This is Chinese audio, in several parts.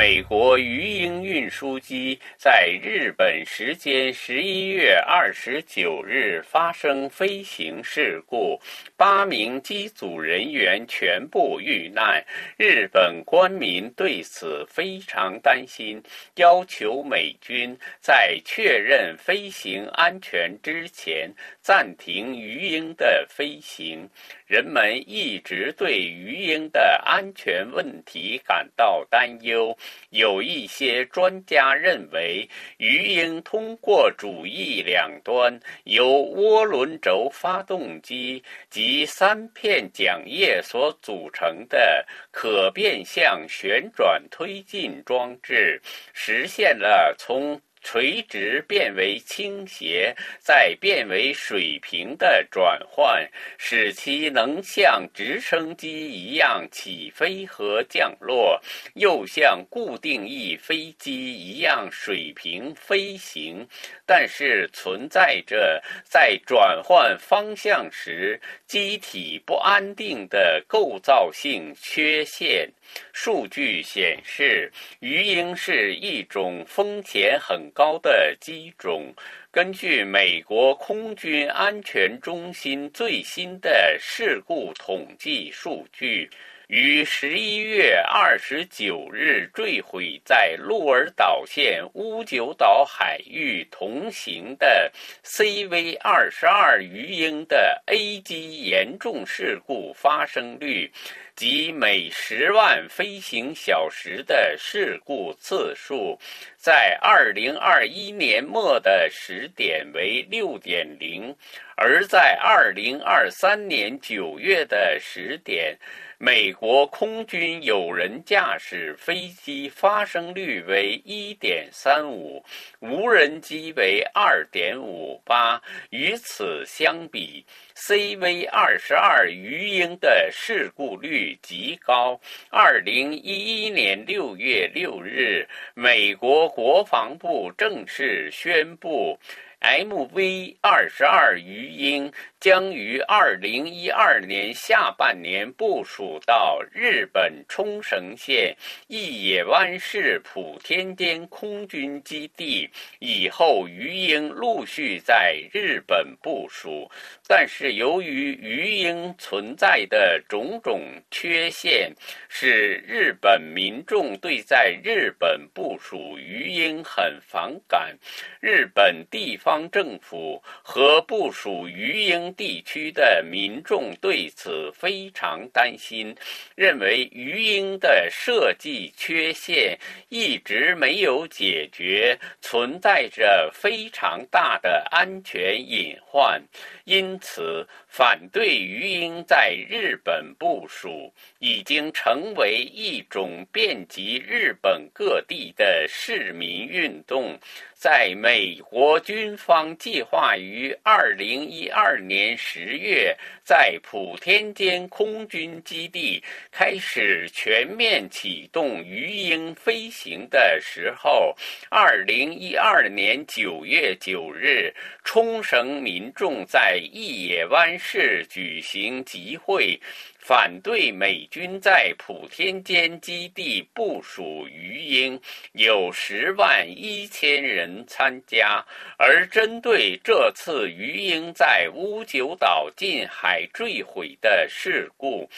美国鱼鹰运输机在日本时间十一月二十九日发生飞行事故，八名机组人员全部遇难。日本官民对此非常担心，要求美军在确认飞行安全之前暂停鱼鹰的飞行。人们一直对鱼鹰的安全问题感到担忧。有一些专家认为，鱼鹰通过主翼两端由涡轮轴发动机及三片桨叶所组成的可变向旋转推进装置，实现了从。垂直变为倾斜，再变为水平的转换，使其能像直升机一样起飞和降落，又像固定翼飞机一样水平飞行。但是存在着在转换方向时机体不安定的构造性缺陷。数据显示，鱼鹰是一种风险很高的机种。根据美国空军安全中心最新的事故统计数据。于十一月二十九日坠毁在鹿儿岛县乌九岛海域同行的 CV 二十二鱼鹰的 A 机严重事故发生率，即每十万飞行小时的事故次数，在二零二一年末的时点为六点零，而在二零二三年九月的时点。美国空军有人驾驶飞机发生率为1.35，无人机为2.58。与此相比，CV-22 鱼鹰的事故率极高。2011年6月6日，美国国防部正式宣布。MV 二十二鱼鹰将于二零一二年下半年部署到日本冲绳县义野湾市普天间空军基地，以后鱼鹰陆续在日本部署。但是，由于鱼鹰存在的种种缺陷，使日本民众对在日本部署鱼鹰很反感。日本地。方政府和部署鱼鹰地区的民众对此非常担心，认为鱼鹰的设计缺陷一直没有解决，存在着非常大的安全隐患，因此反对鱼鹰在日本部署已经成为一种遍及日本各地的市民运动。在美国军方计划于二零一二年年十月在普天间空军基地开始全面启动鱼鹰飞行的时候，二零一二年九月九日，冲绳民众在义野湾市举行集会。反对美军在普天间基地部署鱼鹰，有十万一千人参加。而针对这次鱼鹰在乌九岛近海坠毁的事故，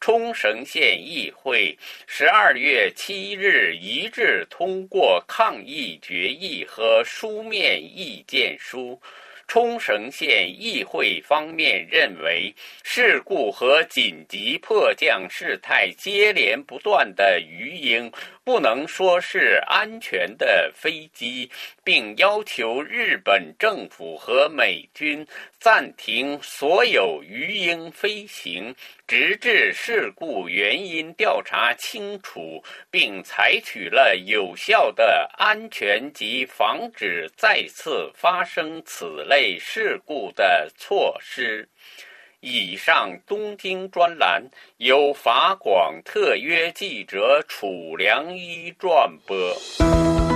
冲绳县议会十二月七日一致通过抗议决议和书面意见书。冲绳县议会方面认为，事故和紧急迫降事态接连不断的鱼鹰。不能说是安全的飞机，并要求日本政府和美军暂停所有鱼鹰飞行，直至事故原因调查清楚，并采取了有效的安全及防止再次发生此类事故的措施。以上东京专栏由法广特约记者楚良一撰播。